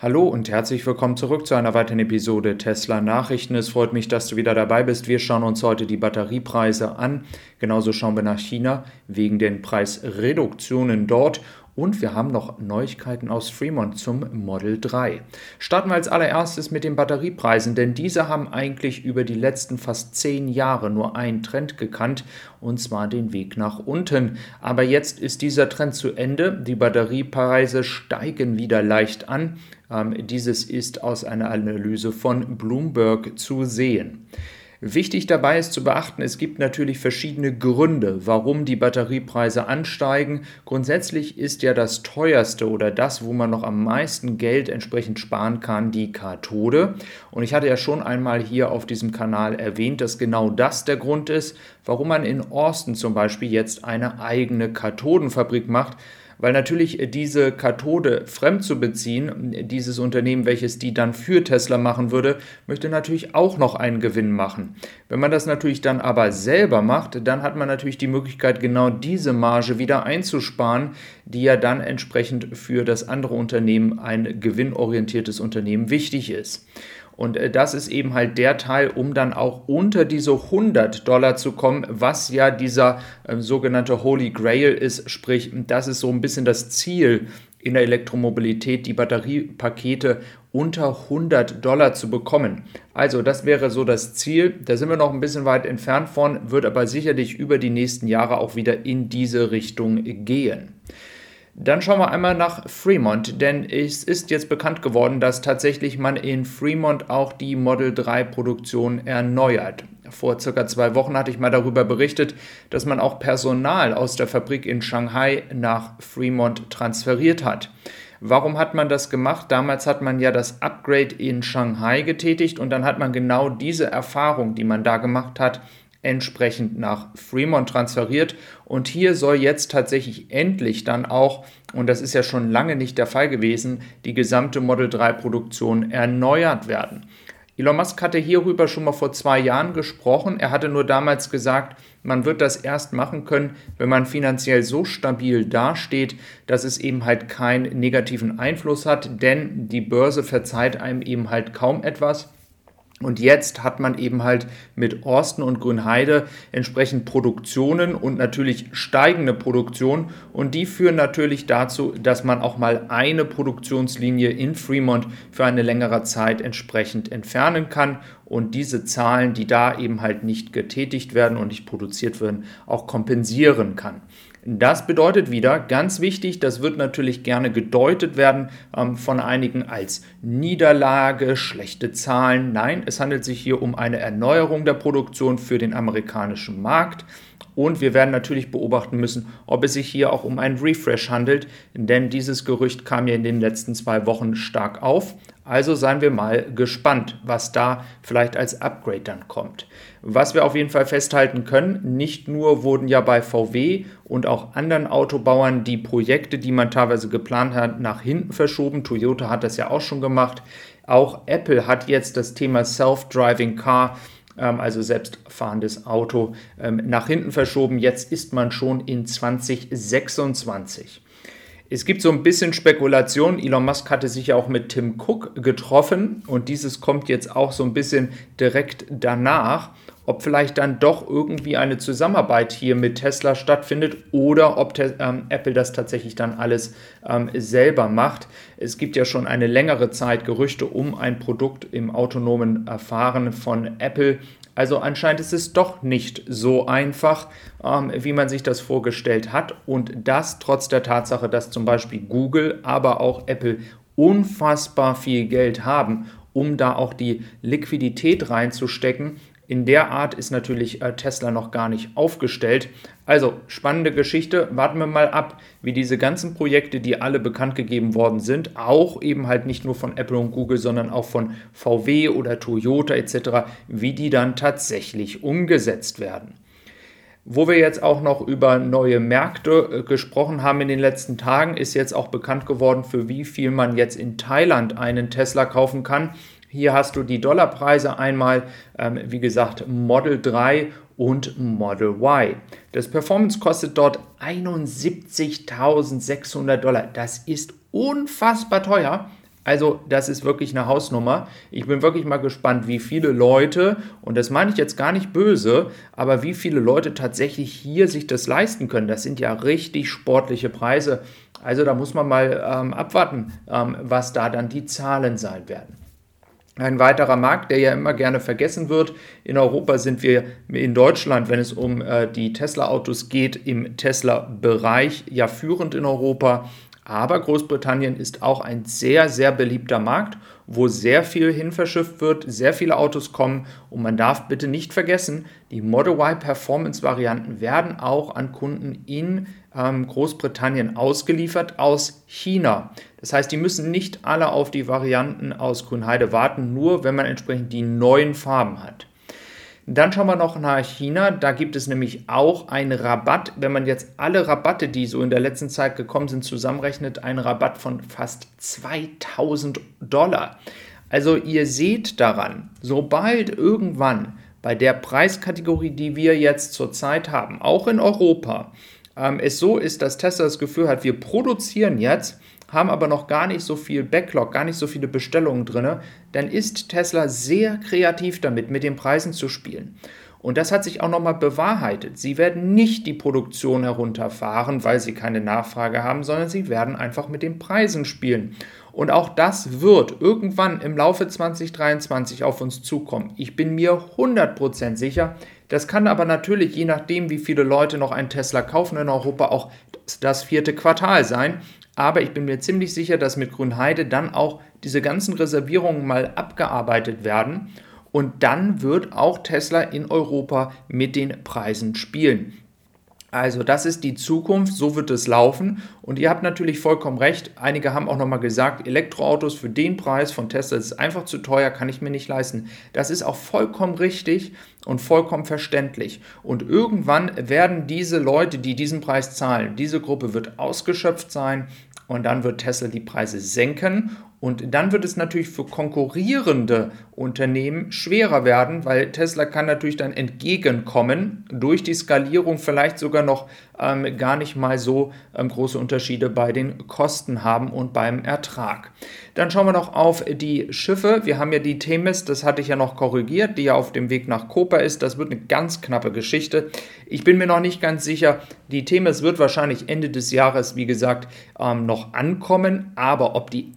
Hallo und herzlich willkommen zurück zu einer weiteren Episode Tesla Nachrichten. Es freut mich, dass du wieder dabei bist. Wir schauen uns heute die Batteriepreise an. Genauso schauen wir nach China wegen den Preisreduktionen dort und wir haben noch Neuigkeiten aus Fremont zum Model 3. Starten wir als allererstes mit den Batteriepreisen, denn diese haben eigentlich über die letzten fast zehn Jahre nur einen Trend gekannt, und zwar den Weg nach unten. Aber jetzt ist dieser Trend zu Ende. Die Batteriepreise steigen wieder leicht an. Ähm, dieses ist aus einer Analyse von Bloomberg zu sehen. Wichtig dabei ist zu beachten, es gibt natürlich verschiedene Gründe, warum die Batteriepreise ansteigen. Grundsätzlich ist ja das teuerste oder das, wo man noch am meisten Geld entsprechend sparen kann, die Kathode. Und ich hatte ja schon einmal hier auf diesem Kanal erwähnt, dass genau das der Grund ist, warum man in Austin zum Beispiel jetzt eine eigene Kathodenfabrik macht weil natürlich äh, diese Kathode fremd zu beziehen, dieses Unternehmen, welches die dann für Tesla machen würde, möchte natürlich auch noch einen Gewinn machen. Wenn man das natürlich dann aber selber macht, dann hat man natürlich die Möglichkeit, genau diese Marge wieder einzusparen, die ja dann entsprechend für das andere Unternehmen, ein gewinnorientiertes Unternehmen, wichtig ist. Und äh, das ist eben halt der Teil, um dann auch unter diese 100 Dollar zu kommen, was ja dieser äh, sogenannte Holy Grail ist. Sprich, das ist so ein bisschen das Ziel in der Elektromobilität, die Batteriepakete unter 100 Dollar zu bekommen. Also das wäre so das Ziel. Da sind wir noch ein bisschen weit entfernt von, wird aber sicherlich über die nächsten Jahre auch wieder in diese Richtung gehen. Dann schauen wir einmal nach Fremont, denn es ist jetzt bekannt geworden, dass tatsächlich man in Fremont auch die Model 3 Produktion erneuert. Vor circa zwei Wochen hatte ich mal darüber berichtet, dass man auch Personal aus der Fabrik in Shanghai nach Fremont transferiert hat. Warum hat man das gemacht? Damals hat man ja das Upgrade in Shanghai getätigt und dann hat man genau diese Erfahrung, die man da gemacht hat, entsprechend nach Fremont transferiert. Und hier soll jetzt tatsächlich endlich dann auch, und das ist ja schon lange nicht der Fall gewesen, die gesamte Model 3 Produktion erneuert werden. Elon Musk hatte hierüber schon mal vor zwei Jahren gesprochen. Er hatte nur damals gesagt, man wird das erst machen können, wenn man finanziell so stabil dasteht, dass es eben halt keinen negativen Einfluss hat, denn die Börse verzeiht einem eben halt kaum etwas. Und jetzt hat man eben halt mit Orsten und Grünheide entsprechend Produktionen und natürlich steigende Produktion. Und die führen natürlich dazu, dass man auch mal eine Produktionslinie in Fremont für eine längere Zeit entsprechend entfernen kann und diese Zahlen, die da eben halt nicht getätigt werden und nicht produziert werden, auch kompensieren kann. Das bedeutet wieder, ganz wichtig, das wird natürlich gerne gedeutet werden ähm, von einigen als Niederlage, schlechte Zahlen. Nein, es handelt sich hier um eine Erneuerung der Produktion für den amerikanischen Markt. Und wir werden natürlich beobachten müssen, ob es sich hier auch um einen Refresh handelt, denn dieses Gerücht kam ja in den letzten zwei Wochen stark auf. Also seien wir mal gespannt, was da vielleicht als Upgrade dann kommt. Was wir auf jeden Fall festhalten können, nicht nur wurden ja bei VW und auch anderen Autobauern die Projekte, die man teilweise geplant hat, nach hinten verschoben. Toyota hat das ja auch schon gemacht. Auch Apple hat jetzt das Thema Self-Driving Car ähm, also selbstfahrendes Auto, ähm, nach hinten verschoben. Jetzt ist man schon in 2026. Es gibt so ein bisschen Spekulation. Elon Musk hatte sich ja auch mit Tim Cook getroffen und dieses kommt jetzt auch so ein bisschen direkt danach, ob vielleicht dann doch irgendwie eine Zusammenarbeit hier mit Tesla stattfindet oder ob ähm, Apple das tatsächlich dann alles ähm, selber macht. Es gibt ja schon eine längere Zeit Gerüchte um ein Produkt im autonomen Erfahren von Apple. Also anscheinend ist es doch nicht so einfach, ähm, wie man sich das vorgestellt hat. Und das trotz der Tatsache, dass zum Beispiel Google, aber auch Apple unfassbar viel Geld haben, um da auch die Liquidität reinzustecken, in der Art ist natürlich äh, Tesla noch gar nicht aufgestellt. Also spannende Geschichte. Warten wir mal ab, wie diese ganzen Projekte, die alle bekannt gegeben worden sind, auch eben halt nicht nur von Apple und Google, sondern auch von VW oder Toyota etc., wie die dann tatsächlich umgesetzt werden. Wo wir jetzt auch noch über neue Märkte äh, gesprochen haben in den letzten Tagen, ist jetzt auch bekannt geworden, für wie viel man jetzt in Thailand einen Tesla kaufen kann. Hier hast du die Dollarpreise einmal, ähm, wie gesagt, Model 3 und Model Y. Das Performance kostet dort 71.600 Dollar. Das ist unfassbar teuer. Also das ist wirklich eine Hausnummer. Ich bin wirklich mal gespannt, wie viele Leute, und das meine ich jetzt gar nicht böse, aber wie viele Leute tatsächlich hier sich das leisten können. Das sind ja richtig sportliche Preise. Also da muss man mal ähm, abwarten, ähm, was da dann die Zahlen sein werden. Ein weiterer Markt, der ja immer gerne vergessen wird. In Europa sind wir in Deutschland, wenn es um äh, die Tesla-Autos geht, im Tesla-Bereich ja führend in Europa. Aber Großbritannien ist auch ein sehr, sehr beliebter Markt, wo sehr viel hin verschifft wird, sehr viele Autos kommen und man darf bitte nicht vergessen, die Model Y Performance Varianten werden auch an Kunden in ähm, Großbritannien ausgeliefert aus China. Das heißt, die müssen nicht alle auf die Varianten aus Grünheide warten, nur wenn man entsprechend die neuen Farben hat. Dann schauen wir noch nach China. Da gibt es nämlich auch einen Rabatt. Wenn man jetzt alle Rabatte, die so in der letzten Zeit gekommen sind, zusammenrechnet, einen Rabatt von fast 2000 Dollar. Also ihr seht daran, sobald irgendwann bei der Preiskategorie, die wir jetzt zurzeit haben, auch in Europa, ähm, es so ist, dass Tesla das Gefühl hat, wir produzieren jetzt haben aber noch gar nicht so viel Backlog, gar nicht so viele Bestellungen drin, dann ist Tesla sehr kreativ damit, mit den Preisen zu spielen. Und das hat sich auch nochmal bewahrheitet. Sie werden nicht die Produktion herunterfahren, weil sie keine Nachfrage haben, sondern sie werden einfach mit den Preisen spielen. Und auch das wird irgendwann im Laufe 2023 auf uns zukommen. Ich bin mir 100% sicher. Das kann aber natürlich, je nachdem, wie viele Leute noch einen Tesla kaufen in Europa, auch das vierte Quartal sein. Aber ich bin mir ziemlich sicher, dass mit Grünheide dann auch diese ganzen Reservierungen mal abgearbeitet werden. Und dann wird auch Tesla in Europa mit den Preisen spielen. Also das ist die Zukunft, so wird es laufen. Und ihr habt natürlich vollkommen recht. Einige haben auch nochmal gesagt, Elektroautos für den Preis von Tesla ist einfach zu teuer, kann ich mir nicht leisten. Das ist auch vollkommen richtig und vollkommen verständlich. Und irgendwann werden diese Leute, die diesen Preis zahlen, diese Gruppe wird ausgeschöpft sein und dann wird Tesla die Preise senken und dann wird es natürlich für konkurrierende Unternehmen schwerer werden, weil Tesla kann natürlich dann entgegenkommen, durch die Skalierung vielleicht sogar noch ähm, gar nicht mal so ähm, große Unterschiede bei den Kosten haben und beim Ertrag. Dann schauen wir noch auf die Schiffe. Wir haben ja die Themis, das hatte ich ja noch korrigiert, die ja auf dem Weg nach Kopa ist. Das wird eine ganz knappe Geschichte. Ich bin mir noch nicht ganz sicher. Die Themis wird wahrscheinlich Ende des Jahres, wie gesagt, ähm, noch ankommen. Aber ob die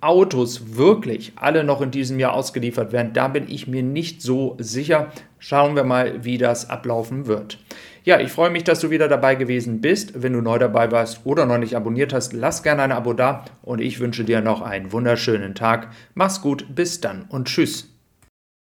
Autos wirklich alle noch in diesem Jahr ausgeliefert werden, da bin ich mir nicht so sicher. Schauen wir mal, wie das ablaufen wird. Ja, ich freue mich, dass du wieder dabei gewesen bist. Wenn du neu dabei warst oder noch nicht abonniert hast, lass gerne ein Abo da und ich wünsche dir noch einen wunderschönen Tag. Mach's gut, bis dann und tschüss.